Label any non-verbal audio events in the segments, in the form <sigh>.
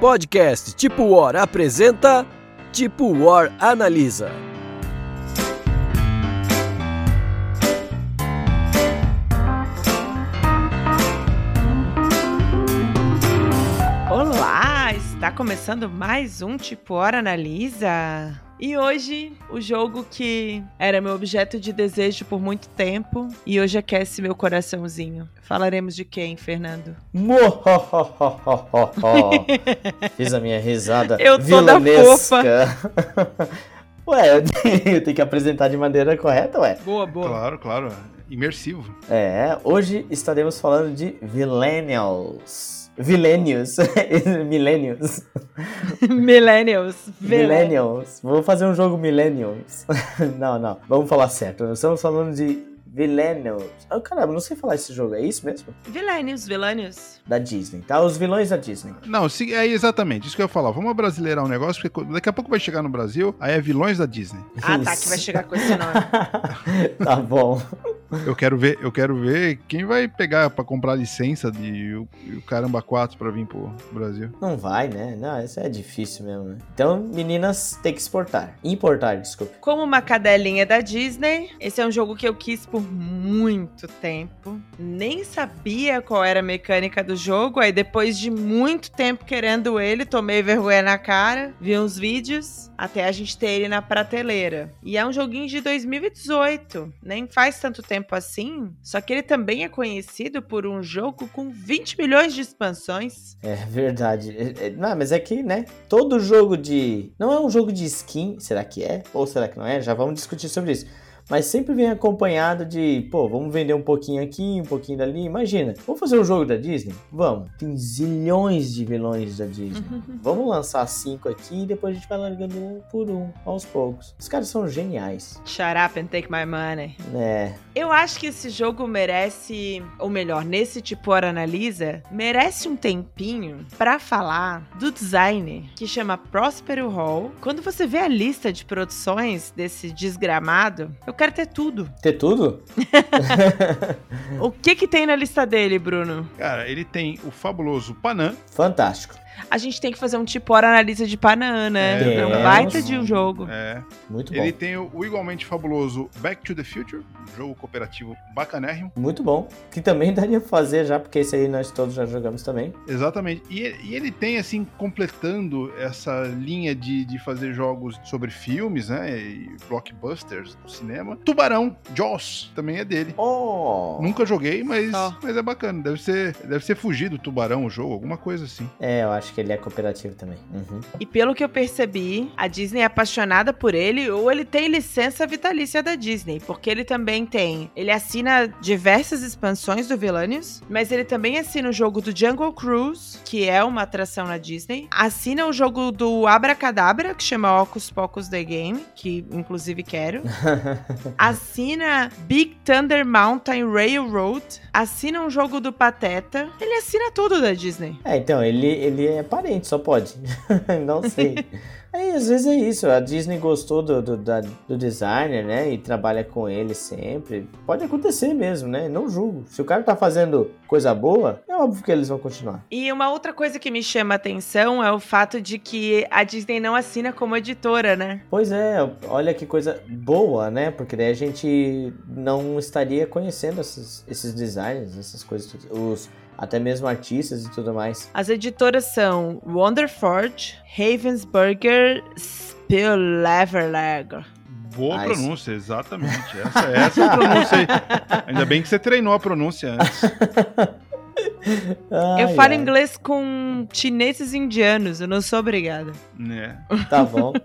Podcast Tipo War apresenta Tipo War Analisa. Olá, está começando mais um Tipo Hora Analisa. E hoje, o jogo que era meu objeto de desejo por muito tempo e hoje aquece meu coraçãozinho. Falaremos de quem, Fernando? <laughs> Fiz a minha risada Eu toda vilanesca. <laughs> Ué, eu tenho que apresentar de maneira correta, ué. Boa, boa. Claro, claro. Imersivo. É, hoje estaremos falando de Millennials. <laughs> Millennials. Millennials. <laughs> Millennials. Millennials. Vou fazer um jogo Millennials. <laughs> não, não. Vamos falar certo. Nós estamos falando de Millennials. Oh, caramba, não sei falar esse jogo. É isso mesmo? Millennials, Millennials. Da Disney, tá? Os vilões da Disney. Não, se- é exatamente isso que eu ia falar. Vamos brasileirar um negócio, porque daqui a pouco vai chegar no Brasil, aí é vilões da Disney. Ah, tá, Isso. que vai chegar com esse nome. <laughs> tá bom. Eu quero ver, eu quero ver quem vai pegar pra comprar licença de o, o Caramba 4 pra vir pro Brasil. Não vai, né? Não, isso é difícil mesmo, né? Então, meninas, tem que exportar. Importar, desculpe. Como uma cadelinha da Disney, esse é um jogo que eu quis por muito tempo. Nem sabia qual era a mecânica do jogo. Aí, depois de muito tempo querendo ele, tomei vergonha na cara, vi uns vídeos, até a gente ter ele na prateleira. E é um joguinho de 2018, nem faz tanto tempo assim. Só que ele também é conhecido por um jogo com 20 milhões de expansões. É verdade. É- é- Não, mas é que, né? Todo jogo de. Não é um jogo de skin, será que é? Ou será que não é? Já vamos discutir sobre isso. Mas sempre vem acompanhado de, pô, vamos vender um pouquinho aqui, um pouquinho dali. Imagina, vamos fazer um jogo da Disney? Vamos. Tem zilhões de vilões da Disney. <laughs> Vamos lançar cinco aqui e depois a gente vai largando um por um, aos poucos. Os caras são geniais. Shut up and take my money. É, Eu acho que esse jogo merece, ou melhor, nesse tipo Hora Analisa, merece um tempinho pra falar do design que chama Prospero Hall. Quando você vê a lista de produções desse desgramado, eu quero ter tudo. ter tudo? <laughs> O que que tem na lista dele, Bruno? Cara, ele tem o fabuloso Panam, Fantástico. A gente tem que fazer um tipo Hora Analisa de Panã, né? É, É um temos. baita de um jogo. é, Muito bom. ele tem o, o igualmente fabuloso Back to the Future, um jogo cooperativo bacanérrimo. Muito bom. Que também <laughs> daria pra fazer já, porque esse aí nós todos já jogamos também. Exatamente. E, ele- e ele tem, assim, completando essa linha de, de fazer jogos sobre filmes, né? E blockbusters do cinema. Tubarão, Jaws, também é dele. Oh! Nunca joguei, mas, Ó. mas é bacana. Deve ser, deve ser fugir do tubarão o jogo, alguma coisa assim. É, eu acho que ele é cooperativo também. Uhum. E pelo que eu percebi, a Disney é apaixonada por ele ou ele tem licença vitalícia da Disney, porque ele também tem, ele assina diversas expansões do Villainius, mas ele também assina o jogo do Jungle Cruise, que é uma atração na Disney, assina o jogo do Abracadabra, que chama Ocus Pocus The Game, que inclusive quero, <laughs> assina Big Thunder Mountain Railroad, assina um jogo do Pateta, ele assina tudo da Disney. É, então, ele, ele é parente, só pode. <laughs> Não sei. Aí, <laughs> às vezes é isso, a Disney gostou do, do, da- do designer, né? E trabalha com ele sempre. Pode acontecer mesmo, né? Não julgo. Se o cara tá fazendo coisa boa, é óbvio que eles vão continuar. E uma outra coisa que me chama a atenção é o fato de que a Disney não assina como editora, né? Pois é, olha que coisa boa, né? Porque daí a gente não estaria conhecendo esses, esses designers, essas coisas, os, até mesmo artistas e tudo mais. As editoras são Wonderforge, Ravensburger, Spielleverlager. Boa Ah, pronúncia, exatamente. Essa, essa é a pronúncia aí. Ainda bem que você treinou a pronúncia antes. <laughs> Eu Ai, falo ai, inglês com chineses e indianos, eu não sou obrigada. Né? Tá bom. <laughs>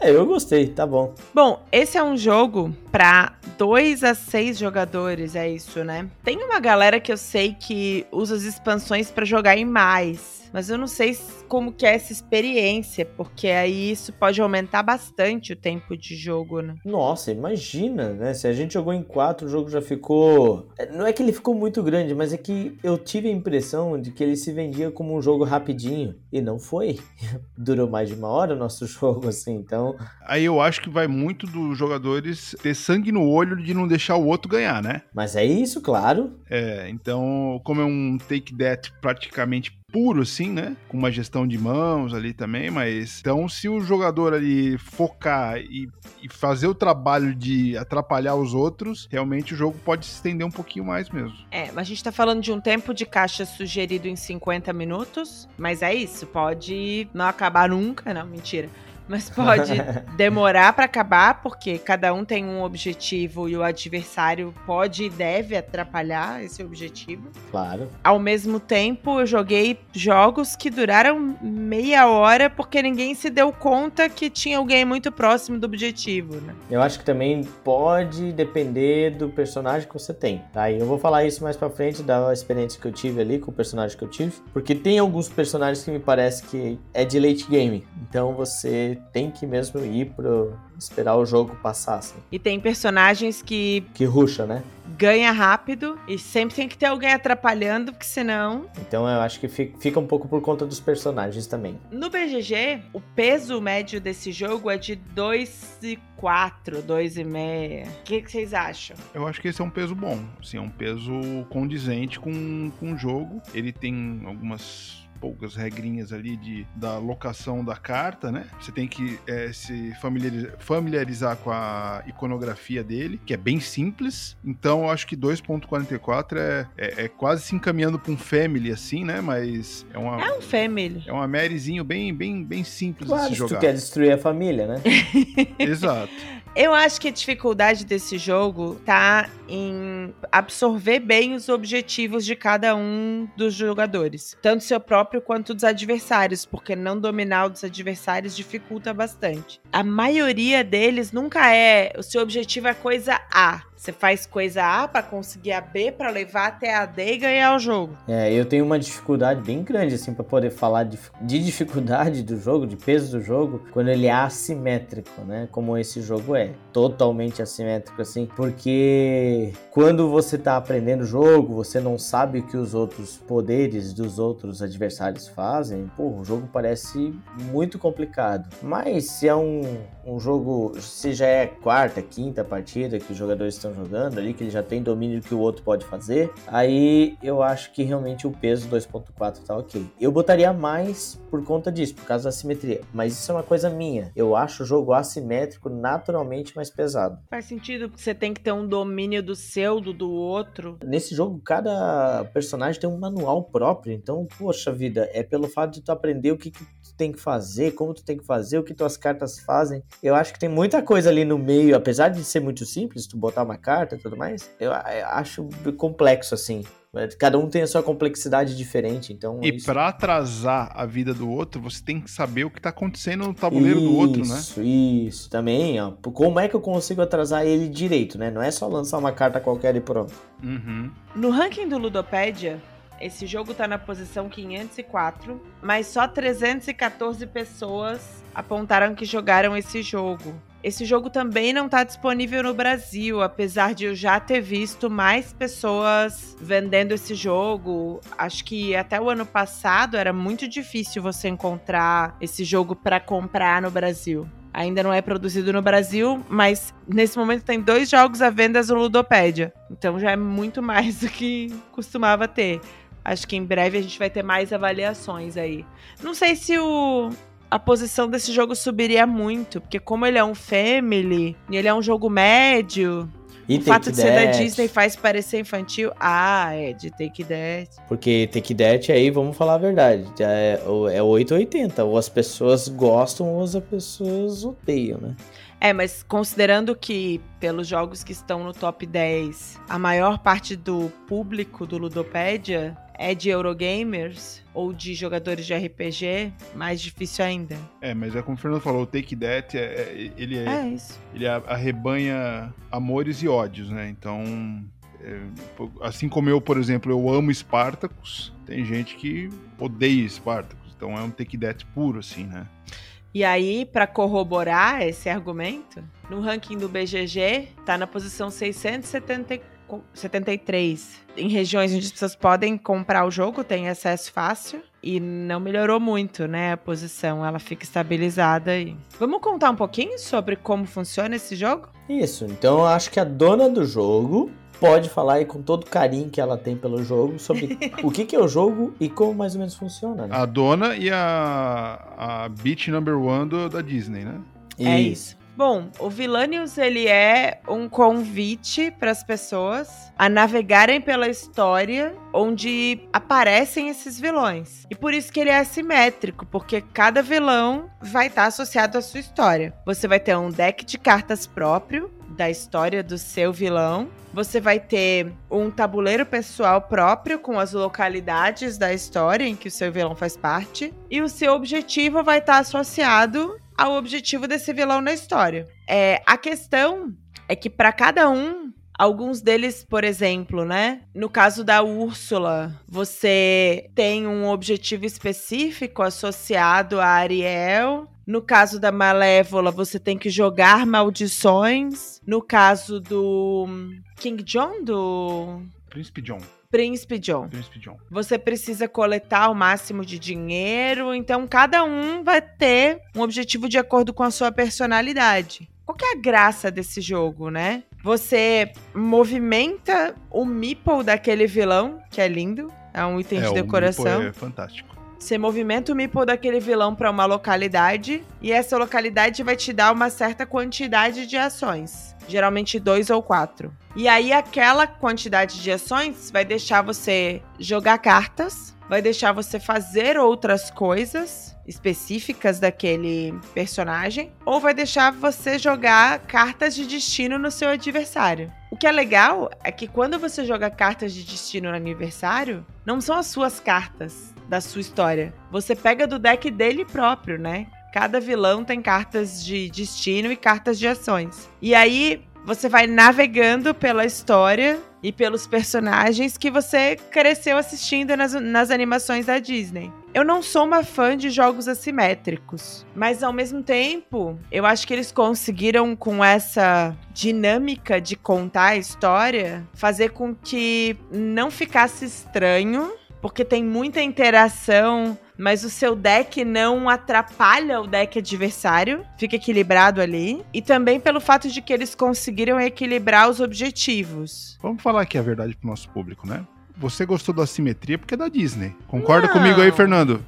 É, eu gostei, tá bom. Bom, esse é um jogo pra 2 a 6 jogadores, é isso, né? Tem uma galera que eu sei que usa as expansões pra jogar em mais. Mas eu não sei como que é essa experiência, porque aí isso pode aumentar bastante o tempo de jogo, né? Nossa, imagina, né? Se a gente jogou em quatro, o jogo já ficou. é, Não é que ele ficou muito grande, mas é que eu tive a impressão de que ele se vendia como um jogo rapidinho. E não foi. <laughs> Durou mais de uma hora o nosso <laughs> jogo, assim. Então, Aí eu acho que vai muito dos jogadores ter sangue no olho de não deixar o outro ganhar, né? mas é isso, claro. É, então, como é um take that praticamente puro, assim, né? Com uma gestão de mãos ali também, mas. Então, se o jogador ali focar e, e fazer o trabalho de atrapalhar os outros, realmente o jogo pode se estender um pouquinho mais mesmo. É, mas a gente tá falando de um tempo de caixa sugerido em 50 minutos, mas é isso, pode não acabar nunca, não, mentira. Mas pode <laughs> demorar para acabar, porque cada um tem um objetivo e o adversário pode e deve atrapalhar esse objetivo. Claro. Ao mesmo tempo, eu joguei jogos que duraram meia hora porque ninguém se deu conta que tinha alguém muito próximo do objetivo, né? Eu acho que também pode depender do personagem que você tem, tá? E eu vou falar isso mais pra frente da experiência que eu tive ali com o personagem que eu tive, porque tem alguns personagens que me parece que é de late game, então você tem que mesmo ir pro esperar o jogo passar, assim. E tem personagens que Que ruxa, né? ganha rápido e sempre tem que ter alguém atrapalhando, porque senão Então eu acho que fi- fica um pouco por conta dos personagens também. No BGG, o peso médio desse jogo é de 2,4, 2,5. O que, que vocês acham? Eu acho que esse é um peso bom. Assim, é um peso condizente com, com o jogo. Ele tem algumas poucas regrinhas ali de, da locação da carta, né? Você tem que eh, se familiarizar, familiarizar com a iconografia dele, que é bem simples. Então, eu acho que 2.44 é, é, é quase se encaminhando para um family, assim, né? Mas é uma... É um family. É uma Maryzinho bem, bem, bem simples Claro, de se se tu jogar. quer destruir a família, né? <laughs> Exato. Eu acho que a dificuldade desse jogo tá em absorver bem os objetivos de cada um dos jogadores, tanto seu próprio quanto dos adversários, porque não dominar os adversários dificulta bastante. A maioria deles nunca é o seu objetivo é coisa A. Você faz coisa A pra conseguir a B pra levar até a D e ganhar o jogo. É, eu tenho uma dificuldade bem grande, assim, pra poder falar de, de dificuldade do jogo, de peso do jogo, quando ele é assimétrico, né? Como esse jogo é. Totalmente assimétrico, assim. Porque quando você tá aprendendo o jogo, você não sabe o que os outros poderes dos outros adversários fazem, pô, o jogo parece muito complicado. Mas se é um, um jogo, se já é quarta, quinta partida que os jogadores estão jogando ali, que ele já tem domínio do que o outro pode fazer, aí eu acho que realmente o peso 2.4 tá ok. Eu botaria mais por conta disso, por causa da simetria, mas isso é uma coisa minha. Eu acho o jogo assimétrico naturalmente mais pesado. Faz sentido porque você tem que ter um domínio do seu, do do outro. Nesse jogo, cada personagem tem um manual próprio, então, poxa vida, é pelo fato de tu aprender o que, que tem que fazer, como tu tem que fazer, o que tuas cartas fazem. Eu acho que tem muita coisa ali no meio, apesar de ser muito simples, tu botar uma carta e tudo mais, eu, eu acho complexo assim. Cada um tem a sua complexidade diferente, então. E isso- pra atrasar a vida do outro, você tem que saber o que tá acontecendo no tabuleiro do outro, né? Isso, isso, também, ó. Como é que eu consigo atrasar ele direito, né? Não é só lançar uma carta qualquer e pronto. Uhum. No ranking do Ludopédia, esse jogo tá na posição 504, mas só 314 pessoas apontaram que jogaram esse jogo. Esse jogo também não tá disponível no Brasil, apesar de eu já ter visto mais pessoas vendendo esse jogo. Acho que até o ano passado era muito difícil você encontrar esse jogo para comprar no Brasil. Ainda não é produzido no Brasil, mas nesse momento tem dois jogos à venda no Ludopédia. Então já é muito mais do que costumava ter. Acho que em breve a gente vai ter mais avaliações aí. Não sei se o, a posição desse jogo subiria muito, porque como ele é um family e ele é um jogo médio, E o fato de ser da Disney faz parecer infantil. Ah, é de Take That. Porque Take That aí, vamos falar a verdade, é, é 880. Ou as pessoas gostam ou as pessoas odeiam, né? É, mas considerando que, pelos jogos que estão no top 10, a maior parte do público do Ludopédia é de Eurogamers ou de jogadores de RPG, mais difícil ainda. É, mas é como o Fernando falou, o Take That, é, é- ele, é, É isso. ele arrebanha amores e ódios, né? Então, é, assim como eu, por exemplo, eu amo Spartacus, tem gente que odeia Spartacus. Então é um Take That puro, assim, né? E aí, para corroborar esse argumento, no ranking do BGG, tá na posição 673. Em regiões onde as pessoas podem comprar o jogo, tem acesso fácil. E não melhorou muito, né? A posição, ela fica estabilizada aí. Vamos contar um pouquinho sobre como funciona esse jogo? Isso, então eu acho que a dona do jogo pode falar aí com todo o carinho que ela tem pelo jogo sobre <laughs> o que, que é o jogo e como mais ou menos funciona. Né? A dona e a, a Beat Number One do, da Disney, né? É isso. Bom, o Vilanius ele é um convite para as pessoas a navegarem pela história onde aparecem esses vilões. E por isso que ele é assimétrico, porque cada vilão vai estar tá associado à sua história. Você vai ter um deck de cartas próprio da história do seu vilão. Você vai ter um tabuleiro pessoal próprio com as localidades da história em que o seu vilão faz parte. E o seu objetivo vai estar tá associado ao objetivo desse vilão na história. É, a questão é que para cada um Alguns deles, por exemplo, né? No caso da Úrsula, você tem um objetivo específico associado a Ariel. No caso da Malévola, você tem que jogar maldições. No caso do King John, do. Príncipe John. Príncipe John. Príncipe John. Você precisa coletar o máximo de dinheiro, então cada um vai ter um objetivo de acordo com a sua personalidade. Qual que é a graça desse jogo, né? Você movimenta o meeple daquele vilão, que é lindo, é um item é, de decoração. O é fantástico. Você movimenta o meeple daquele vilão para uma localidade e essa localidade vai te dar uma certa quantidade de ações geralmente dois ou quatro. E aí aquela quantidade de ações vai deixar você jogar cartas, vai deixar você fazer outras coisas específicas daquele personagem, ou vai deixar você jogar cartas de destino no seu adversário. O que é legal é que quando você joga cartas de destino no adversário, não são as suas cartas da sua história. Você pega do deck dele próprio, né? Cada vilão tem cartas de destino e cartas de ações. E aí você vai navegando pela história e pelos personagens que você cresceu assistindo nas, nas animações da Disney. Eu não sou uma fã de jogos assimétricos, mas ao mesmo tempo, eu acho que eles conseguiram com essa dinâmica de contar a história fazer com que não ficasse estranho, porque tem muita interação mas o seu deck não atrapalha o deck adversário, fica equilibrado ali. E também pelo fato de que eles conseguiram equilibrar os objetivos. Vamos falar aqui a verdade pro nosso público, né? Você gostou da simetria porque é da Disney. Concorda não. comigo aí, Fernando?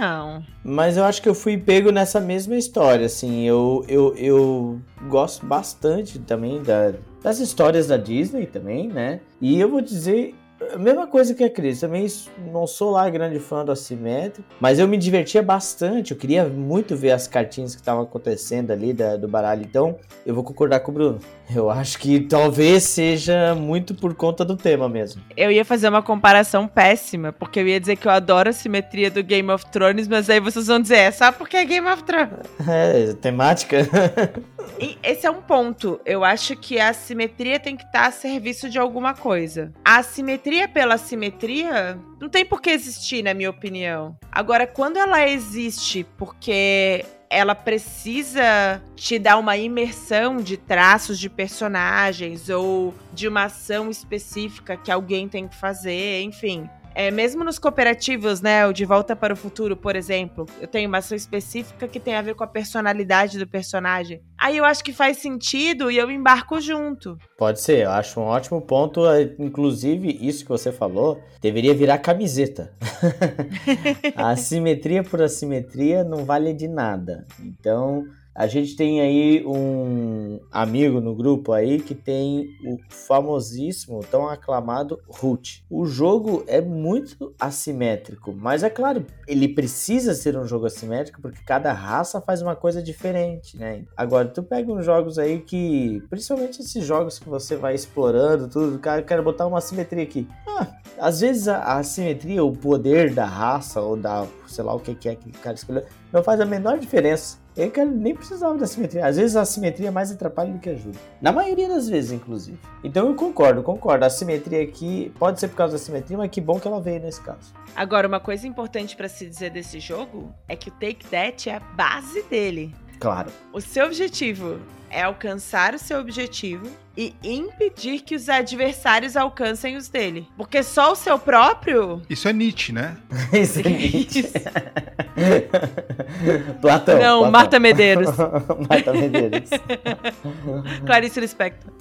Não. Mas eu acho que eu fui pego nessa mesma história, assim. Eu, eu, eu gosto bastante também da, das histórias da Disney também, né? E eu vou dizer, a mesma coisa que a Cris, também não sou lá grande fã do assimétrico, mas eu me divertia bastante, eu queria muito ver as cartinhas que estavam acontecendo ali da, do baralho, então eu vou concordar com o Bruno. Eu acho que talvez seja muito por conta do tema mesmo. Eu ia fazer uma comparação péssima, porque eu ia dizer que eu adoro a simetria do Game of Thrones, mas aí vocês vão dizer, é só porque é Game of Thrones. <laughs> É, temática. <laughs> esse é um ponto. Eu acho que a simetria tem que estar a serviço de alguma coisa. A simetria pela simetria não tem por que existir, na minha opinião. Agora, quando ela existe porque ela precisa te dar uma imersão de traços de personagens ou de uma ação específica que alguém tem que fazer, enfim. É, mesmo nos cooperativos, né? O De Volta para o Futuro, por exemplo, eu tenho uma ação específica que tem a ver com a personalidade do personagem. Aí eu acho que faz sentido e eu embarco junto. Pode ser, eu acho um ótimo ponto. É, inclusive, isso que você falou deveria virar camiseta. <laughs> a assimetria por assimetria não vale de nada. Então. A gente tem aí um amigo no grupo aí que tem o famosíssimo, tão aclamado Root. O jogo é muito assimétrico, mas é claro, ele precisa ser um jogo assimétrico porque cada raça faz uma coisa diferente, né? Agora, tu pega uns jogos aí que, principalmente esses jogos que você vai explorando tudo, cara, eu quero botar uma assimetria aqui. Ah, às vezes a, a assimetria, o poder da raça ou da, sei lá o que é que o cara escolheu, não faz a menor diferença. Eu nem precisava da simetria. Às vezes a simetria mais atrapalha do que ajuda. Na maioria das vezes, inclusive. Então eu concordo, concordo. A simetria aqui pode ser por causa da simetria, mas que bom que ela veio nesse caso. Agora, uma coisa importante para se dizer desse jogo é que o Take That é a base dele. Claro. O seu objetivo é alcançar o seu objetivo e impedir que os adversários alcancem os dele. Porque só o seu próprio. Isso é Nietzsche, né? <laughs> Isso é Nietzsche. <laughs> Platão. Não, Platão. Marta Medeiros. <laughs> Marta Medeiros. Clarice Lispector.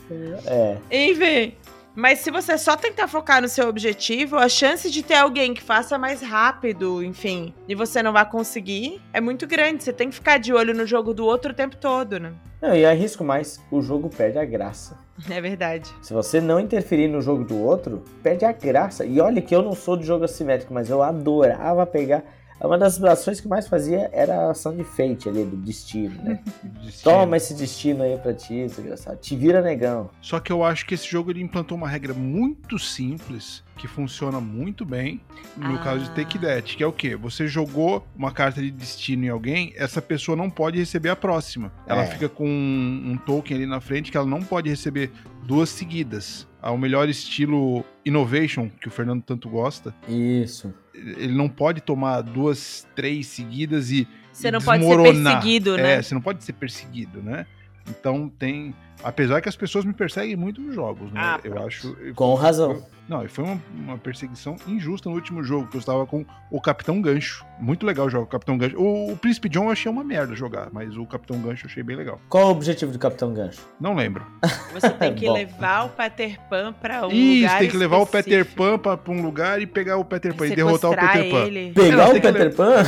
É. Enfim. Mas se você só tentar focar no seu objetivo, a chance de ter alguém que faça mais rápido, enfim, e você não vai conseguir, é muito grande. Você tem que ficar de olho no jogo do outro o tempo todo, né? Não, e arrisco mais, o jogo perde a graça. É verdade. Se você não interferir no jogo do outro, perde a graça. E olha que eu não sou de jogo assimétrico, mas eu adorava pegar. Uma das ações que mais fazia era a ação de fate ali, do destino, né? <laughs> Destino. Toma esse destino aí pra ti, desgraçado. Te vira negão. Só que eu acho que esse jogo ele implantou uma regra muito simples que funciona muito bem no Ah. caso de Take That, que é o quê? Você jogou uma carta de destino em alguém, essa pessoa não pode receber a próxima. Ela É. fica com um, um token ali na frente que ela não pode receber duas seguidas. Ao melhor estilo Innovation, que o Fernando tanto gosta, Isso. ele não pode tomar duas, três seguidas e Você não pode ser desmoronar. perseguido, né? É, você não pode ser perseguido, né? Então tem. Apesar que as pessoas me perseguem muito nos jogos, né? Ah, eu acho. Com razão. Não, e foi uma, uma perseguição injusta no último jogo, que eu estava com o Capitão Gancho. Muito legal jogar o Capitão Gancho. O, o Príncipe John eu achei uma merda jogar, mas o Capitão Gancho eu achei bem legal. Qual é o objetivo do Capitão Gancho? Não lembro. Você <laughs> tem que levar o Peter Pan pra um Isso, lugar tem que levar o Peter específico. Pan pra, pra um lugar e pegar o Peter Pan e derrotar o Peter Pan. ele. Pegar Não, o Peter Pan?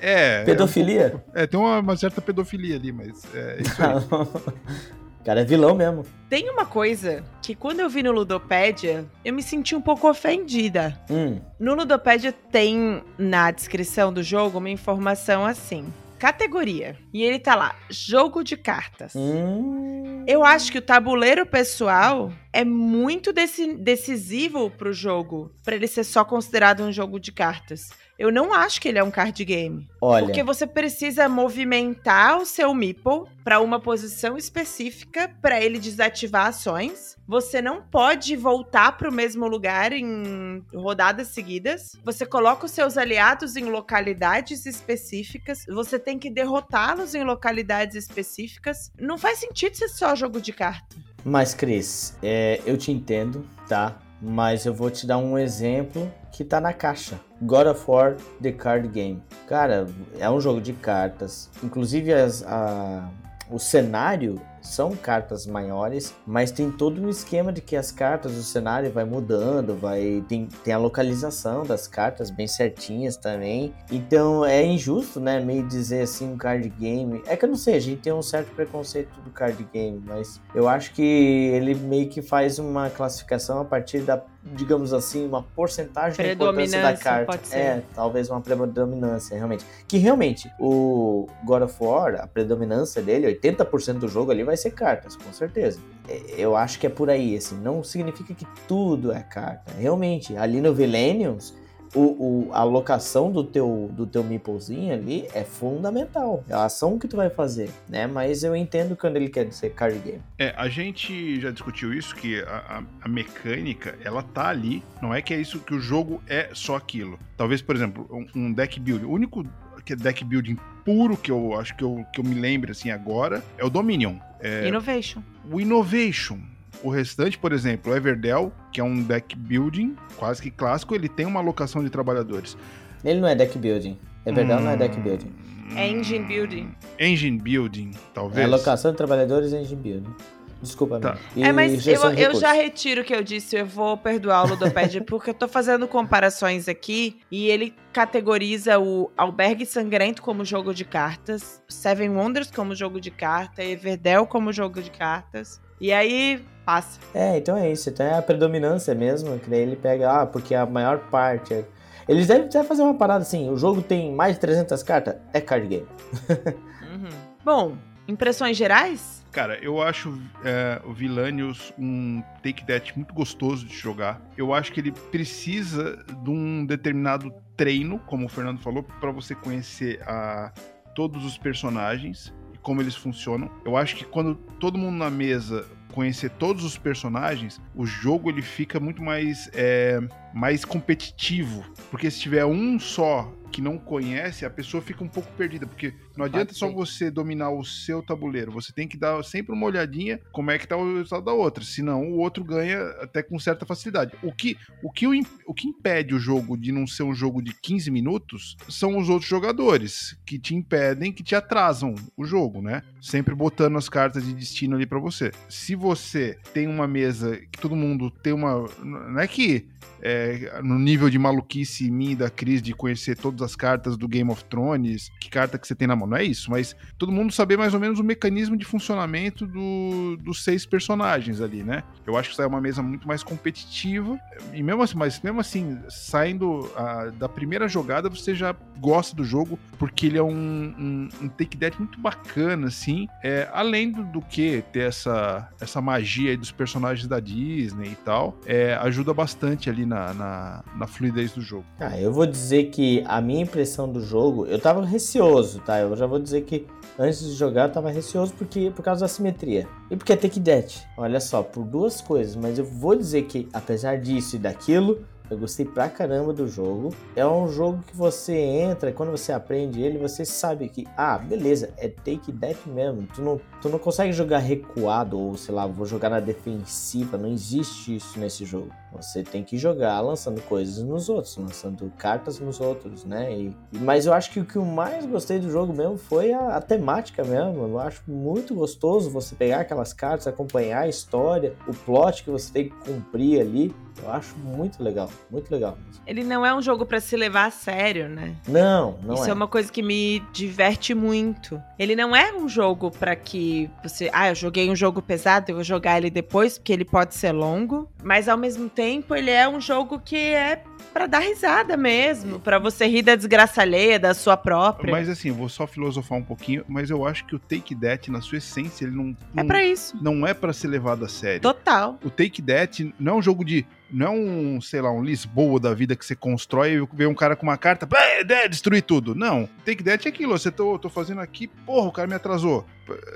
É. Pedofilia? É, tem uma, uma certa pedofilia ali, mas é isso aí. <laughs> o cara é vilão mesmo. Tem uma coisa que quando eu vi no Ludopédia, eu me senti um pouco ofendida. Hum. No Ludopédia tem na descrição do jogo uma informação assim: categoria. E ele tá lá, jogo de cartas. Hum. Eu acho que o tabuleiro pessoal é muito deci- decisivo pro jogo, pra ele ser só considerado um jogo de cartas. Eu não acho que ele é um card game. Olha. Porque você precisa movimentar o seu meeple para uma posição específica para ele desativar ações. Você não pode voltar para o mesmo lugar em rodadas seguidas. Você coloca os seus aliados em localidades específicas. Você tem que derrotá-los em localidades específicas. Não faz sentido ser só jogo de carta. Mas, Cris, é, eu te entendo, tá? Mas eu vou te dar um exemplo que tá na caixa. God of War The Card Game. Cara, é um jogo de cartas. Inclusive as, a- o cenário são cartas maiores, mas tem todo um esquema de que as cartas, o cenário vai mudando, vai tem, tem a localização das cartas bem certinhas também. Então é injusto, né, meio dizer assim um card game. É que eu não sei, a gente tem um certo preconceito do card game, mas eu acho que ele meio que faz uma classificação a partir da, digamos assim, uma porcentagem da importância da carta. É, talvez uma predominância, realmente. Que realmente, o God of War, a predominância dele, 80% do jogo ali vai ser cartas, com certeza. É, Eu acho que é por aí, assim, não significa que tudo é carta. Realmente, ali no Vilenius, o, o- a alocação do teu, do teu meeplezinho ali é fundamental. É a ação que tu vai fazer, né? Mas eu entendo quando ele quer dizer card game. É, a gente já discutiu isso, que a, a- a mecânica, ela tá ali. Não é que é isso que o jogo é só aquilo. Talvez, por exemplo, um, um deck building. O único que é deck building puro que eu acho que eu, que eu me lembro assim agora é o Dominion. É, Innovation. o Innovation. O restante, por exemplo, o Everdell, que é um deck building quase que clássico, ele tem uma alocação de trabalhadores. Ele não é deck building. É verdade, não é deck Hum, building. É engine building. Engine building, talvez. É alocação de trabalhadores e engine building. Desculpa, Tá. É, mas eu, eu já retiro o que eu disse, eu vou perdoar o Ludopédia, <laughs> porque eu tô fazendo comparações aqui e ele categoriza o Albergue Sangrento como jogo de cartas, Seven Wonders como jogo de carta, Everdell como jogo de cartas. E aí passa. É, então é isso. Então é a predominância mesmo, que daí ele pega, ah, porque a maior parte. é- Eles devem até fazer uma parada assim: o jogo tem mais de 300 cartas, é card game. <laughs> Uhum. Bom, impressões gerais? Cara, eu acho é, o Villanius um take that muito gostoso de jogar. Eu acho que ele precisa de um determinado treino, como o Fernando falou, para você conhecer a, todos os personagens como eles funcionam. Eu acho que quando todo mundo na mesa conhecer todos os personagens, o jogo ele fica muito mais é, mais competitivo. Porque se tiver um só que não conhece, a pessoa fica um pouco perdida, porque não adianta só você dominar o seu tabuleiro, você tem que dar sempre uma olhadinha como é que tá o resultado da outra, senão o outro ganha até com certa facilidade. O que, o que, o, que impede o jogo de não ser um jogo de 15 minutos são os outros jogadores, que te impedem, que te atrasam o jogo, né? Sempre botando as cartas de destino ali pra você. Se você tem uma mesa que todo mundo tem uma. Não é que é, no nível de maluquice minha da Cris de conhecer todas as cartas do Game of Thrones, que carta que você tem na mão, não é isso, mas todo mundo saber mais ou menos o mecanismo de funcionamento do- dos seis personagens ali, né? Eu acho que isso é uma mesa muito mais competitiva, e mesmo assim, mas mesmo assim, saindo ah, da primeira jogada, você já gosta do jogo, porque ele é um, um, um take deck muito bacana, assim, é, além do, do que ter essa, essa magia dos personagens da Disney e tal, é, ajuda bastante ali na, na, na fluidez do jogo. Ah, eu vou dizer que a minha impressão do jogo, eu tava receoso, tá? Eu já vou dizer que antes de jogar eu tava receoso porque por causa da simetria. E porque é take that. Olha só, por duas coisas, mas eu vou dizer que apesar disso e daquilo, eu gostei pra caramba do jogo. É um jogo que você entra, quando você aprende ele, você sabe que, ah, beleza, é take that mesmo. Tu não, tu não consegue jogar recuado ou, sei lá, vou jogar na defensiva. Não existe isso nesse jogo. Você tem que jogar lançando coisas nos outros, lançando cartas nos outros, né? E, mas eu acho que o que eu mais gostei do jogo mesmo foi a, a temática mesmo. Eu acho muito gostoso você pegar aquelas cartas, acompanhar a história, o plot que você tem que cumprir ali. Eu acho muito legal, muito legal. mesmo. Ele não é um jogo pra se levar a sério, né? Não, não Isso é. é. uma coisa que me diverte muito. Ele não é um jogo pra que você, ah, eu joguei um jogo pesado, eu vou jogar ele depois, porque ele pode ser longo, mas ao mesmo tempo ele é um jogo que é pra dar risada mesmo, pra você rir da desgraça alheia, da sua própria. Mas assim, eu vou só filosofar um pouquinho, mas eu acho que o Take That, na sua essência, ele não, É não, pra isso. não é pra ser levado a sério. Total. O Take That não é um jogo de. Não é um, sei lá, um Lisboa da vida que você constrói e vê um cara com uma carta, "Pá, é, destruir tudo. Não. Take That é aquilo. Você tô, tô fazendo aqui, porra, o cara me atrasou.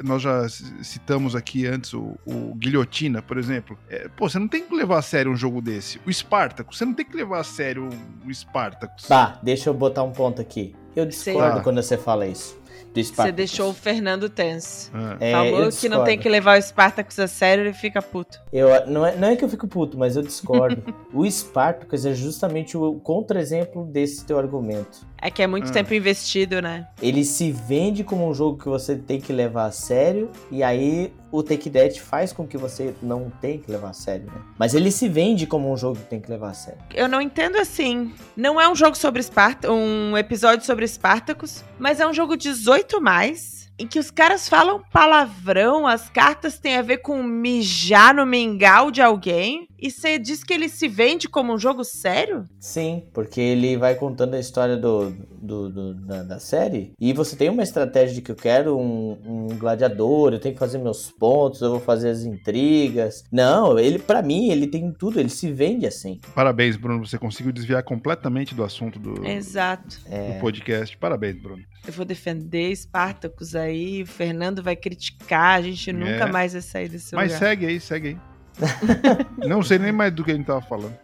Nós já citamos aqui antes o, o Guilhotina, por exemplo. É, pô, você não tem que levar a sério um jogo desse. O Spartacus, você não tem que levar a sério o Spartacus. Tá, deixa eu botar um ponto aqui. Eu discordo Tá. quando você fala isso. Do Você deixou o Fernando tenso. Ah. É, Falou eu que não tem que levar o Spartacus a sério, ele fica puto. Eu, não, é, não é que eu fico puto, mas eu discordo. <laughs> o Spartacus é justamente o contra-exemplo desse teu argumento. É que é muito Ah. tempo investido, né? Ele se vende como um jogo que você tem que levar a sério, e aí o Take That faz com que você não tenha que levar a sério, né? Mas ele se vende como um jogo que tem que levar a sério. Eu não entendo assim. Não é um jogo sobre Esparta, um episódio sobre Espartacus, mas é um jogo 18 mais. Em que os caras falam palavrão, as cartas têm a ver com mijar no mingau de alguém. E você diz que ele se vende como um jogo sério? Sim, porque ele vai contando a história do, do- do- da, da série. E você tem uma estratégia de que eu quero um, um gladiador, eu tenho que fazer meus pontos, eu vou fazer as intrigas. Não, ele para mim ele tem tudo, ele se vende assim. Parabéns, Bruno. Você conseguiu desviar completamente do assunto do, Exato. do podcast. Parabéns, Bruno. Eu vou defender Espartacus aí, o Fernando vai criticar, a gente nunca É. mais vai sair desse Mas lugar. segue aí, segue aí. <laughs> Não sei nem mais do que a gente tava falando.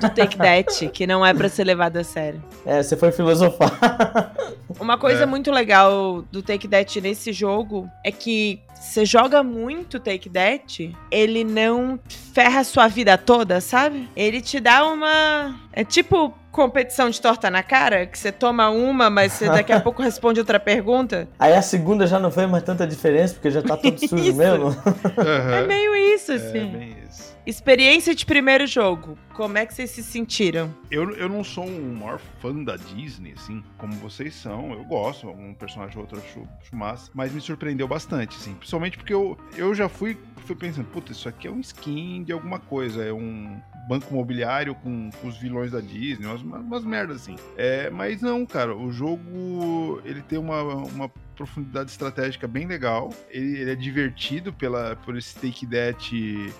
Do Take That, que não é pra ser levado a sério. É, você foi filosofar. Uma coisa É. muito legal do Take That nesse jogo é que você joga muito Take That, ele não ferra a sua vida toda, sabe? Ele te dá uma. É tipo competição de torta na cara, que você toma uma, mas você daqui a <laughs> pouco responde outra pergunta. Aí a segunda já não fez mais tanta diferença, porque já tá tudo sujo <laughs> mesmo. É Aham. meio isso, É, assim. bem isso. Experiência de primeiro jogo. Como é que vocês se sentiram? Eu, eu não sou um maior fã da Disney, assim, como vocês são. Eu gosto, um personagem ou outro acho, acho massa, mas me surpreendeu bastante, assim. Principalmente porque eu, eu já fui, fui pensando, puta, isso aqui é um skin de alguma coisa, é um banco imobiliário com, com os vilões da Disney, umas, umas merdas assim. É, mas não, cara, o jogo ele tem uma, uma profundidade estratégica bem legal. Ele, ele é divertido pela, por esse take that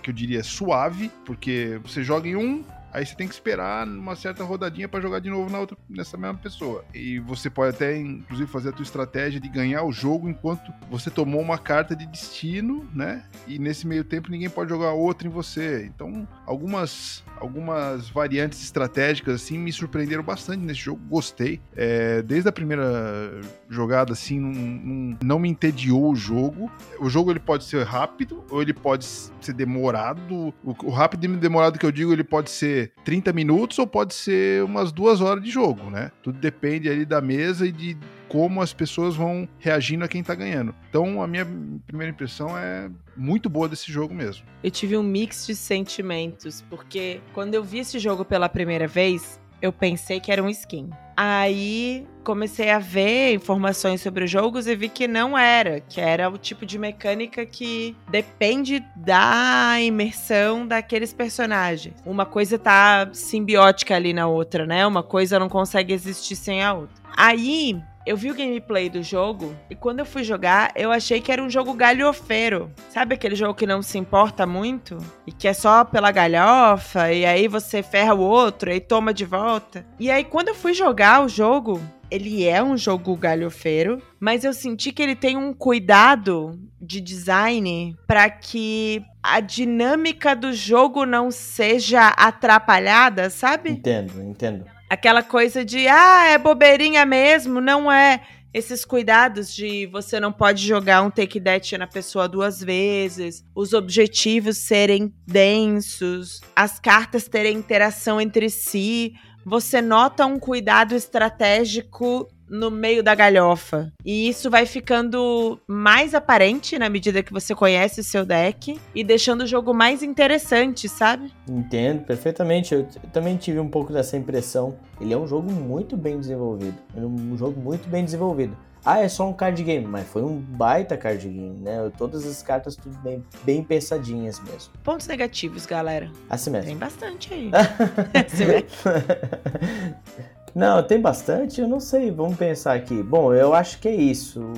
que eu diria suave, porque você joga em um, Aí você tem que esperar uma certa rodadinha para jogar de novo na outra, nessa mesma pessoa. E você pode até, inclusive, fazer a tua estratégia de ganhar o jogo enquanto você tomou uma carta de destino, né? E nesse meio tempo ninguém pode jogar outra em você. Então, algumas algumas variantes estratégicas assim me surpreenderam bastante nesse jogo. Gostei. É, desde a primeira jogada, assim, não, não, não, me entediou o jogo. O jogo ele pode ser rápido ou ele pode ser demorado. O, o rápido e demorado que eu digo, ele pode ser 30 minutos ou pode ser umas duas horas de jogo, né? Tudo depende ali da mesa e de como as pessoas vão reagindo a quem tá ganhando. Então, a minha primeira impressão é muito boa desse jogo mesmo. Eu tive um mix de sentimentos, porque quando eu vi esse jogo pela primeira vez, eu pensei que era um skin. Aí comecei a ver informações sobre os jogos e vi que não era, que era o tipo de mecânica que depende da imersão daqueles personagens. Uma coisa tá simbiótica ali na outra, né? Uma coisa não consegue existir sem a outra. Aí eu vi o gameplay do jogo e quando eu fui jogar, eu achei que era um jogo galhofeiro. Sabe aquele jogo que não se importa muito? E que é só pela galhofa, e aí você ferra o outro e toma de volta. E aí, quando eu fui jogar o jogo, ele é um jogo galhofeiro, mas eu senti que ele tem um cuidado de design para que a dinâmica do jogo não seja atrapalhada, sabe? Entendo, entendo. Aquela coisa de, ah, é bobeirinha mesmo, não é. Esses cuidados de você não pode jogar um take that na pessoa duas vezes, os objetivos serem densos, as cartas terem interação entre si. Você nota um cuidado estratégico no meio da galhofa. E isso vai ficando mais aparente na medida que você conhece o seu deck e deixando o jogo mais interessante, sabe? Entendo perfeitamente. Eu também tive um pouco dessa impressão. Ele é um jogo muito bem desenvolvido. É um jogo muito bem desenvolvido. Ah, é só um card game, mas foi um baita card game, né? Todas as cartas tudo bem, bem pensadinhas mesmo. Pontos negativos, galera. Assim mesmo. Tem bastante aí. <laughs> assim mesmo. <laughs> Não, tem bastante? Eu não sei, vamos pensar aqui. Bom, eu acho que é isso.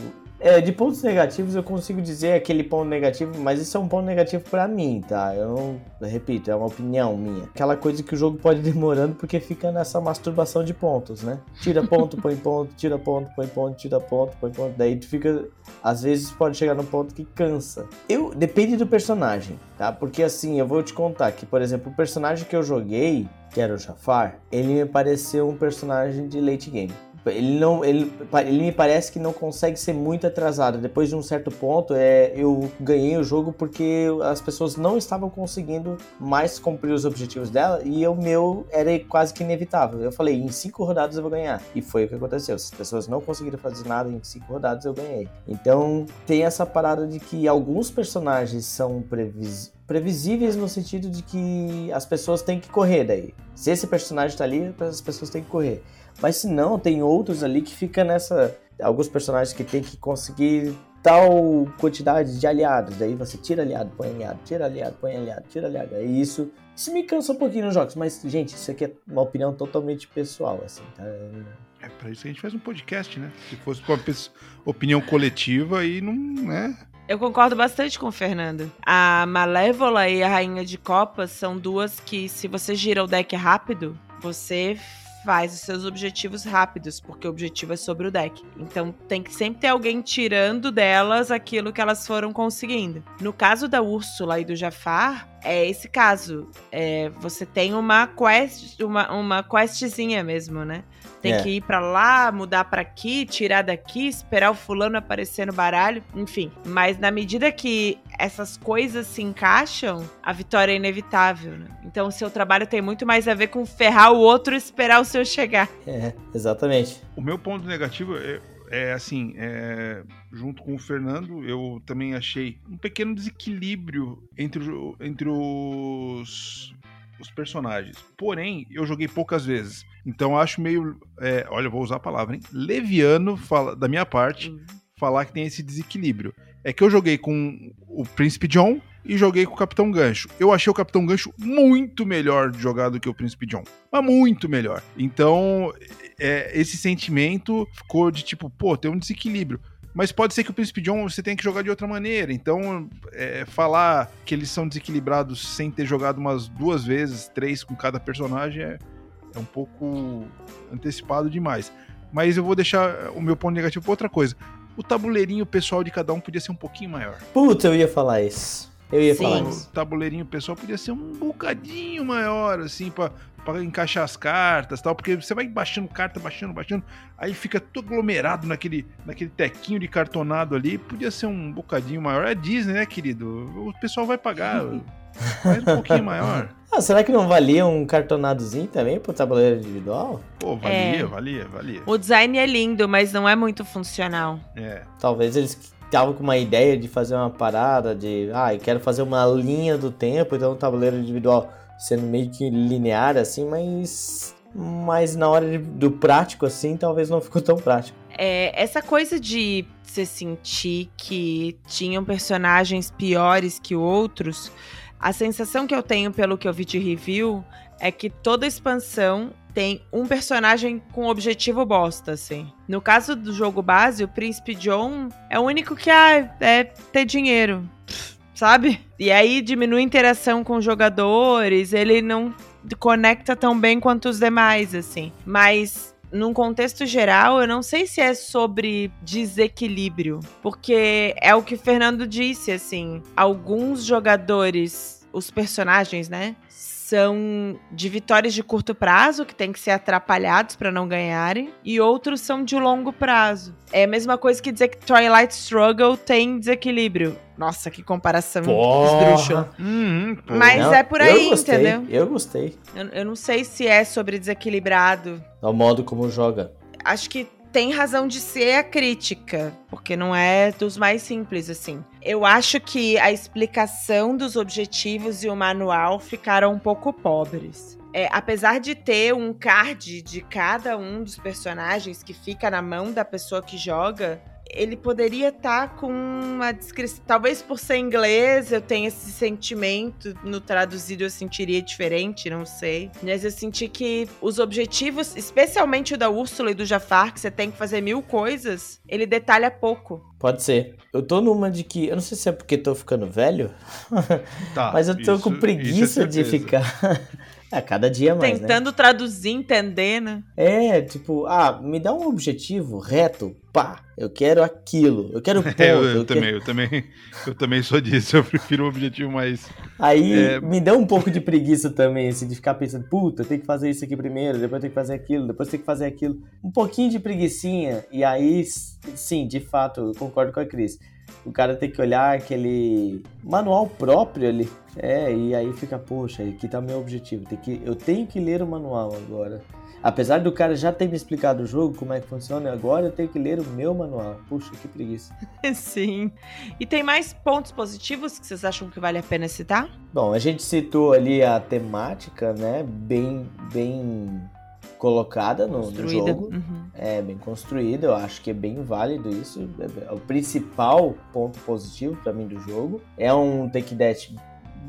É, de pontos negativos eu consigo dizer aquele ponto negativo, mas isso é um ponto negativo para mim, tá? Eu não, eu repito, é uma opinião minha. Aquela coisa que o jogo pode <laughs> demorando porque fica nessa masturbação de pontos, né? Tira ponto, põe ponto, tira ponto, põe ponto, tira ponto, põe ponto. Daí tu fica, às vezes pode chegar num ponto que cansa. Eu depende do personagem, tá? Porque assim, eu vou te contar que, por exemplo, o personagem que eu joguei, que era o Jafar, ele me pareceu um personagem de late game. Ele não, ele, ele me parece que não consegue ser muito atrasado. Depois de um certo ponto, é, eu ganhei o jogo porque as pessoas não estavam conseguindo mais cumprir os objetivos dela e o meu era quase que inevitável. Eu falei, em cinco rodadas eu vou ganhar. E foi o que aconteceu. As pessoas não conseguiram fazer nada em cinco rodadas, eu ganhei. Então tem essa parada de que alguns personagens são previsíveis previsíveis no sentido de que as pessoas têm que correr daí. Se esse personagem tá ali, as pessoas têm que correr. Mas se não, tem outros ali que fica nessa. Alguns personagens que tem que conseguir tal quantidade de aliados. Daí você tira aliado, põe aliado, tira aliado, põe aliado, tira aliado. É isso. Isso me cansa um pouquinho nos jogos, mas, gente, isso aqui é uma opinião totalmente pessoal, assim, tá? É pra isso que a gente faz um podcast, né? Se fosse uma opinião coletiva aí não, né? Eu concordo bastante com o Fernando. A Malévola e a Rainha de Copas são duas que, se você gira o deck rápido, você faz os seus objetivos rápidos, porque o objetivo é sobre o deck. Então tem que sempre ter alguém tirando delas aquilo que elas foram conseguindo. No caso da Úrsula e do Jafar, é esse caso. É, você tem uma quest, uma, uma questzinha mesmo, né? Tem é. que ir para lá, mudar para aqui, tirar daqui, esperar o fulano aparecer no baralho, enfim. Mas na medida que essas coisas se encaixam, a vitória é inevitável. Né? Então o seu trabalho tem muito mais a ver com ferrar o outro e esperar o seu chegar. <laughs> É, exatamente. O meu ponto negativo é, é assim, é, junto com o Fernando, eu também achei um pequeno desequilíbrio entre, entre os, os personagens. Porém, eu joguei poucas vezes. Então acho meio. É, olha, vou usar a palavra, hein? Leviano, fala, da minha parte, uhum. falar que tem esse desequilíbrio. É que eu joguei com o Príncipe John e joguei com o Capitão Gancho. Eu achei o Capitão Gancho muito melhor de jogar do que o Príncipe John. Mas muito melhor. Então, é, esse sentimento ficou de tipo, pô, tem um desequilíbrio. Mas pode ser que o Príncipe John você tenha que jogar de outra maneira. Então, é, falar que eles são desequilibrados sem ter jogado umas duas vezes, três com cada personagem é, é um pouco antecipado demais. Mas eu vou deixar o meu ponto negativo para outra coisa. O tabuleirinho pessoal de cada um podia ser um pouquinho maior. Puta, eu ia falar isso. Eu ia Sim. falar O isso. tabuleirinho pessoal podia ser um bocadinho maior, assim, pra, pra encaixar as cartas e tal, porque você vai baixando carta, baixando, baixando, aí fica todo aglomerado naquele, naquele tequinho de cartonado ali, podia ser um bocadinho maior. É Disney, né, querido? O pessoal vai pagar. <laughs> Faz um pouquinho maior. Ah, será que não valia um cartonadozinho também pro tabuleiro individual? Pô, valia, É. valia, valia. O design é lindo, mas não é muito funcional. É. Talvez eles estavam com uma ideia de fazer uma parada de, ah, eu quero fazer uma linha do tempo, então o tabuleiro individual sendo meio que linear assim, mas mas na hora do prático assim, talvez não ficou tão prático. É, essa coisa de você sentir que tinham personagens piores que outros, a sensação que eu tenho pelo que eu vi de review é que toda expansão tem um personagem com objetivo bosta, assim. No caso do jogo base, o Príncipe John é o único que ah, é ter dinheiro, sabe? E aí diminui a interação com os jogadores, ele não conecta tão bem quanto os demais, assim. Mas num contexto geral, eu não sei se é sobre desequilíbrio, porque é o que o Fernando disse, assim, alguns jogadores, os personagens, né, são de vitórias de curto prazo, que tem que ser atrapalhados pra não ganharem, e outros são de longo prazo. É a mesma coisa que dizer que Twilight Struggle tem desequilíbrio. Nossa, que comparação esdrúxula. Pô. Mas Não, é por aí, eu gostei, entendeu? Eu gostei. Eu, eu não sei se é sobre desequilibrado. do modo como joga. Acho que tem razão de ser a crítica, porque não é dos mais simples, assim. Eu acho que a explicação dos objetivos e o manual ficaram um pouco pobres. É, apesar de ter um card de cada um dos personagens que fica na mão da pessoa que joga, ele poderia estar com uma descrição. Talvez por ser inglês eu tenha esse sentimento. No traduzido eu sentiria diferente, não sei. Mas eu senti que os objetivos, especialmente o da Úrsula e do Jafar, que você tem que fazer mil coisas, ele detalha pouco. Pode ser. Eu tô numa de que. Eu não sei se é porque tô ficando velho, Tá, <laughs> mas eu tô isso- com é preguiça de certeza. ficar. <laughs> a cada dia mais, né? Tentando traduzir, entender, né? É, tipo, ah, me dá um objetivo reto, pá, eu quero aquilo, eu quero <laughs> ponto. É, eu, eu eu quero- também, eu também, <laughs> eu também sou disso. Eu prefiro um objetivo mais. Aí É. me dá um pouco de preguiça também, assim, de ficar pensando, puta, eu tenho que fazer isso aqui primeiro, depois eu tenho que fazer aquilo, depois eu tenho que fazer aquilo. Um pouquinho de preguicinha, e aí, sim, de fato, eu concordo com a Cris. O cara tem que olhar aquele manual próprio ali. É, e aí fica, poxa, aqui tá meu objetivo. Tem que, eu tenho que ler o manual agora. Apesar do cara já ter me explicado o jogo, como é que funciona, agora eu tenho que ler o meu manual. Puxa, que preguiça. <laughs> Sim. E tem mais pontos positivos que vocês acham que vale a pena citar? Bom, a gente citou ali a temática, né? Bem, bem colocada no, no jogo. Uhum. É bem construída, eu acho que é bem válido isso. É o principal ponto positivo pra mim do jogo. É um take dash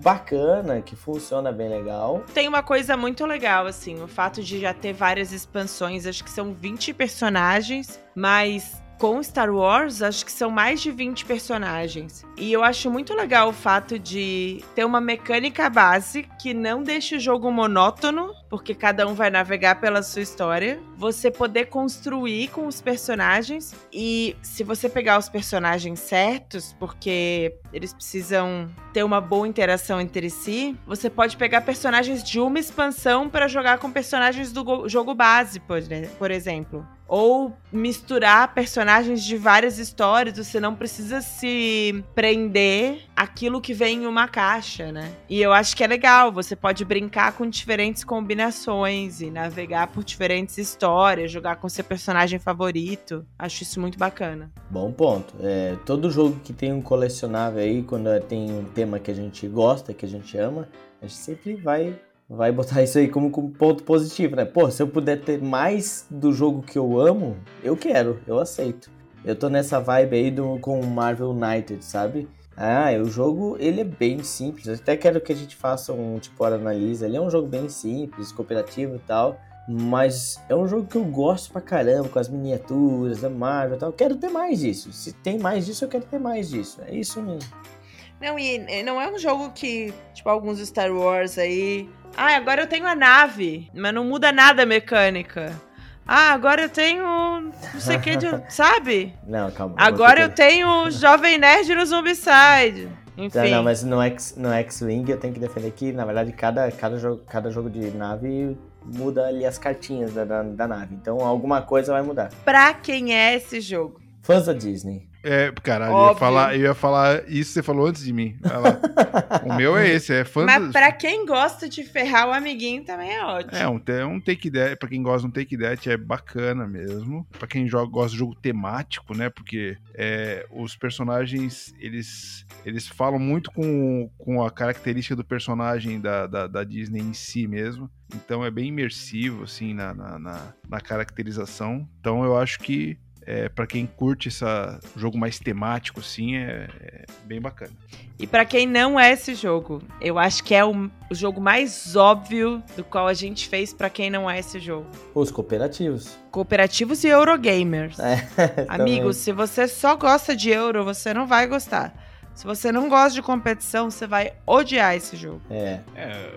bacana, que funciona bem legal. Tem uma coisa muito legal, assim, o fato de já ter várias expansões, acho que são 20 personagens, mas com Star Wars, acho que são mais de 20 personagens. E eu acho muito legal o fato de ter uma mecânica base que não deixa o jogo monótono, porque cada um vai navegar pela sua história. Você poder construir com os personagens e se você pegar os personagens certos, porque eles precisam ter uma boa interação entre si, você pode pegar personagens de uma expansão para jogar com personagens do go- jogo base, por, por exemplo. Ou misturar personagens de várias histórias, você não precisa se prender aquilo que vem em uma caixa, né? E eu acho que é legal, você pode brincar com diferentes combinações e navegar por diferentes histórias, jogar com seu personagem favorito. Acho isso muito bacana. Bom ponto. É, todo jogo que tem um colecionável aí, quando é- tem um tema que a gente gosta, que a gente ama, a gente sempre vai vai botar isso aí como, ponto positivo, né? Pô, se eu puder ter mais do jogo que eu amo, eu quero, eu aceito. Eu tô nessa vibe aí do, com Marvel United, sabe? Ah, o jogo, ele é bem simples. Eu até quero que a gente faça um tipo analisa. Ele é um jogo bem simples, cooperativo e tal. Mas é um jogo que eu gosto pra caramba, com as miniaturas da Marvel e tal. Eu quero ter mais disso. Se tem mais disso, eu quero ter mais disso. É isso mesmo. Não, e não é um jogo que, tipo, alguns Star Wars aí. Ah, agora eu tenho a nave, mas não muda nada a mecânica. Ah, agora eu tenho. Não sei o que, de, <laughs> sabe? Não, calma. Agora eu tenho o Jovem Nerd no Zombicide. Enfim. Não, não, mas no X-Wing eu tenho que defender que, na verdade, cada, cada, jogo, cada jogo de nave muda ali as cartinhas da, da, da nave. Então alguma coisa vai mudar. Pra quem é esse jogo? Fãs da Disney. É, caralho, eu ia, falar, eu ia falar isso você falou antes de mim. o meu é esse, é fã Mas pra quem gosta de ferrar o amiguinho também é ótimo. É, um, um take death, pra quem gosta de um take death é bacana mesmo. Pra quem joga, gosta de jogo temático, né? Porque é, os personagens, eles, eles falam muito com, com a característica do personagem da, da, da Disney em si mesmo. Então é bem imersivo, assim, na, na, na, na caracterização. Então eu acho que é, para quem curte esse jogo mais temático, assim, é, é bem bacana. E para quem não é esse jogo, eu acho que é o, o, jogo mais óbvio do qual a gente fez para quem não é esse jogo. Os cooperativos. Cooperativos e Eurogamers. É, <laughs> Amigos, se você só gosta de Euro, você não vai gostar. Se você não gosta de competição, você vai odiar esse jogo. É. É,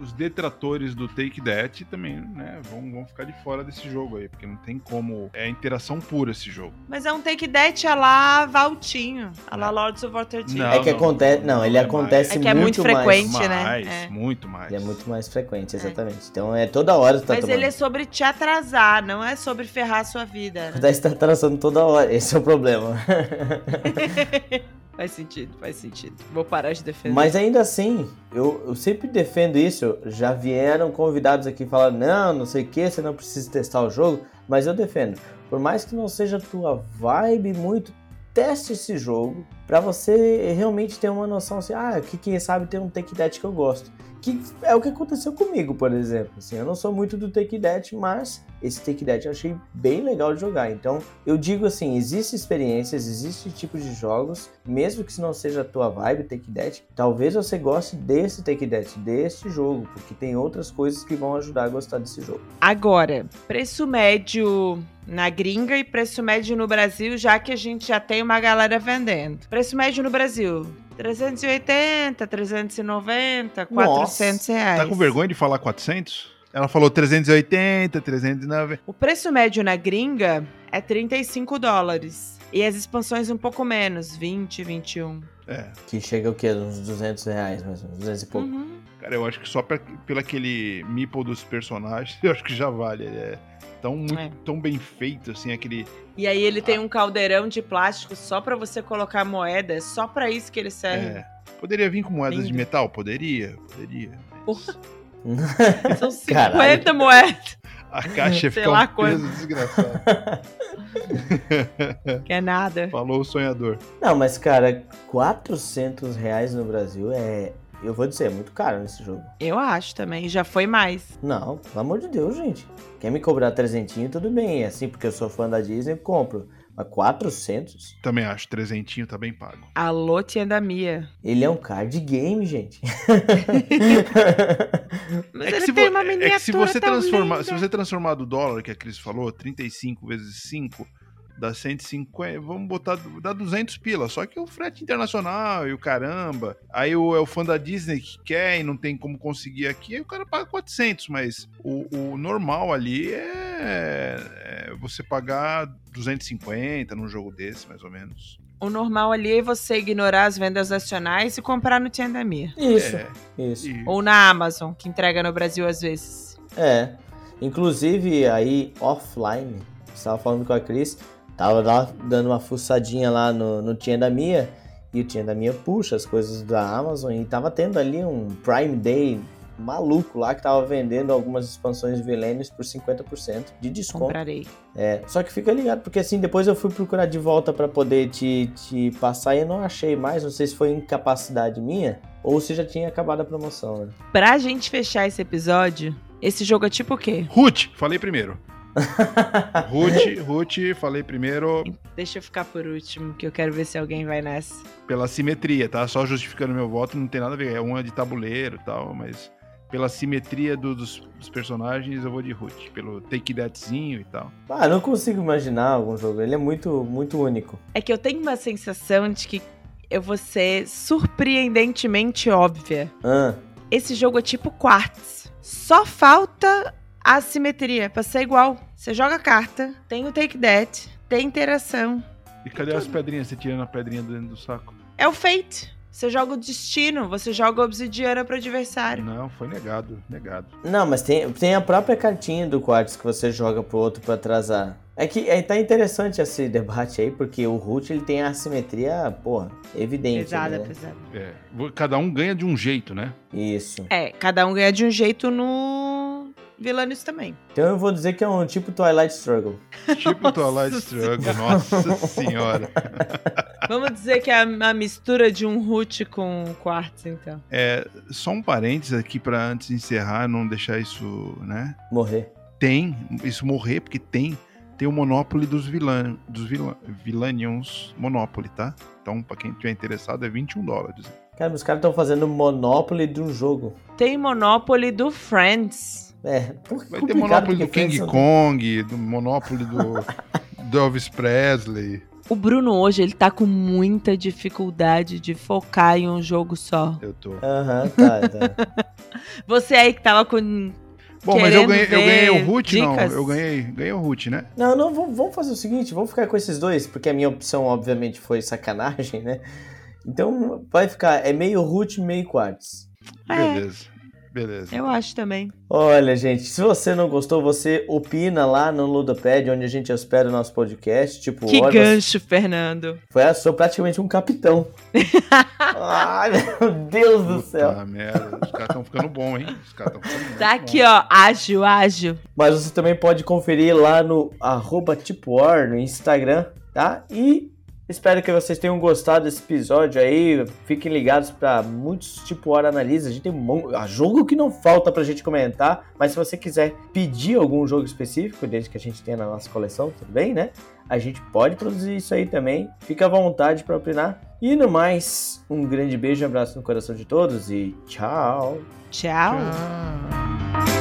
os detratores do Take That também, né, vão, vão ficar de fora desse jogo aí, porque não tem como. É interação pura esse jogo. Mas é um Take That a lá Valtinho, a lá Lords of Waterdeep. é que acontece. Não, ele é acontece é que é muito, muito frequente, mais, né? Mais, é. Muito mais. Ele é muito mais frequente, exatamente. É. Então é toda hora. Tá Mas tomando. ele é sobre te atrasar, não é sobre ferrar a sua vida. Né? Tá atrasando toda hora, esse é o problema. <laughs> Faz sentido, faz sentido. Vou parar de defender. Mas ainda assim, eu, eu sempre defendo isso. Já vieram convidados aqui falar: não, não sei o que, você não precisa testar o jogo. Mas eu defendo. Por mais que não seja tua vibe muito, teste esse jogo para você realmente ter uma noção assim: ah, que quem sabe tem um Take That que eu gosto. Que é o que aconteceu comigo, por exemplo. Assim, eu não sou muito do Take That, mas esse Take That eu achei bem legal de jogar. Então, eu digo assim, existem experiências, existem tipos de jogos, mesmo que não seja a tua vibe Take That, talvez você goste desse Take That, desse jogo, porque tem outras coisas que vão ajudar a gostar desse jogo. Agora, preço médio na gringa e preço médio no Brasil, já que a gente já tem uma galera vendendo. Preço médio no Brasil, 380, 390, 400 Nossa, reais. Tá com vergonha de falar 400? Ela falou 380, 390. O preço médio na gringa é 35 dólares. E as expansões um pouco menos, 20, 21. É. Que chega o quê? Uns 200 reais, mais ou menos, 200 e pouco. Uhum. Cara, eu acho que só pra, pelo aquele meeple dos personagens, <laughs> eu acho que já vale. Ele é tão, muito, é. tão bem feito, assim, aquele... E aí ele ah. tem um caldeirão de plástico só para você colocar moeda, é só para isso que ele serve. É. Poderia vir com moedas Lindo. de metal? Poderia, poderia. Mas... <laughs> São 50 Caralho. moedas. A caixa fica lá um peso desgraçado. <laughs> que é nada. Falou o sonhador. Não, mas cara, 400 reais no Brasil é... Eu vou dizer, é muito caro nesse jogo. Eu acho também, já foi mais. Não, pelo amor de Deus, gente. Quer me cobrar trezentinho, tudo bem. É assim, porque eu sou fã da Disney, eu compro. Mas 400? Também acho, trezentinho tá bem pago. Alô, tia da Mia. Ele é um card game, gente. <laughs> Mas é ele tem uma miniatura é que se você transformar, se você transformar do dólar que a Cris falou, 35 vezes 5, dá 150, vamos botar, dá 200 pila, só que o frete internacional e o caramba, aí o, é o fã da Disney que quer e não tem como conseguir aqui, aí o cara paga 400, mas o, o normal ali é, é você pagar 250 num jogo desse, mais ou menos. O normal ali é você ignorar as vendas nacionais e comprar no Tiendamir. Isso, é, isso. Ou na Amazon, que entrega no Brasil às vezes. É. Inclusive aí offline, estava falando com a Cris, Tava lá dando uma fuçadinha lá no, no Tinha da Mia e o Tinha da Mia puxa as coisas da Amazon e tava tendo ali um Prime Day maluco lá que tava vendendo algumas expansões de Vilênios por 50% de desconto. Comprarei. É, só que fica ligado, porque assim, depois eu fui procurar de volta para poder te, te passar e eu não achei mais, não sei se foi incapacidade minha ou se já tinha acabado a promoção, né? Pra gente fechar esse episódio, esse jogo é tipo o quê? Ruth, falei primeiro. Ruth, Ruth, falei primeiro. Deixa eu ficar por último, que eu quero ver se alguém vai nessa. Pela simetria, tá? Só justificando meu voto, não tem nada a ver. É uma de tabuleiro e tal, mas pela simetria do- dos, dos personagens, eu vou de Root. Pelo take thatzinho e tal. Ah, não consigo imaginar algum jogo. Ele é muito, muito único. É que eu tenho uma sensação de que eu vou ser surpreendentemente óbvia. Ah, Esse jogo é tipo Quartz. Só falta a simetria pra ser igual. Você joga a carta, tem o take that, tem interação. E cadê as pedrinhas? Você tirando a pedrinha dentro do saco? É o Fate. Você joga o destino, você joga a obsidiana pro adversário. Não, foi negado, negado. não, mas tem, tem a própria cartinha do Quartz que você joga pro outro pra atrasar. É que é, tá interessante esse <laughs> debate aí, porque o Root ele tem a assimetria, porra, evidente. Pesada, né? pesada. É, cada um ganha de um jeito, né? Isso. É, cada um ganha de um jeito no Villainous também. Então eu vou dizer que é um tipo Twilight Struggle. Tipo Twilight Struggle, nossa senhora. <laughs> Vamos dizer que é a, mistura de um root com Quartz, então. É, só um parênteses aqui pra antes de encerrar, não deixar isso, né? Morrer. Tem, isso morrer, porque tem, tem o Monopoly dos vilã, dos vilã, Monopoly, tá? Então, pra quem tiver interessado, é 21 dólares. Cara, os caras estão fazendo Monopoly de um jogo. Tem Monopoly do Friends. É, Vai ter Monopoly do King Kong, do Monopoly do, do <laughs> Elvis Presley. O Bruno hoje, ele tá com muita dificuldade de focar em um jogo só. Eu tô. Aham, tá, tá. <laughs> Você aí que tava com... Bom, mas eu ganhei, eu ganhei o Root, não. Eu ganhei, ganhei o Root, né? Não, não, vamos vamos fazer o seguinte, vamos ficar com esses dois, porque a minha opção, obviamente, foi sacanagem, né? Então vai ficar, é meio root, meio quartz. É, Beleza. Beleza. eu acho também. Olha, gente, se você não gostou, você opina lá no Ludopad, onde a gente espera o nosso podcast. Tipo, Que olha, gancho, Fernando. Foi, eu sou praticamente um capitão. <laughs> Ai, meu Deus do céu. Puta merda. Os caras estão ficando bons, hein? Os caras estão ficando bons. Tá aqui, ó, ágil, ágil. Mas você também pode conferir lá no arroba TipoWar, no Instagram, tá? E espero que vocês tenham gostado desse episódio aí. Fiquem ligados para muitos TipoWar Analisa. A gente tem um ah, jogo que não falta pra gente comentar. Mas se você quiser pedir algum jogo específico, desde que a gente tenha na nossa coleção, tudo bem, né? A gente pode produzir isso aí também. Fica à vontade para opinar. E no mais, um grande beijo e abraço no coração de todos e tchau! Tchau. Tchau.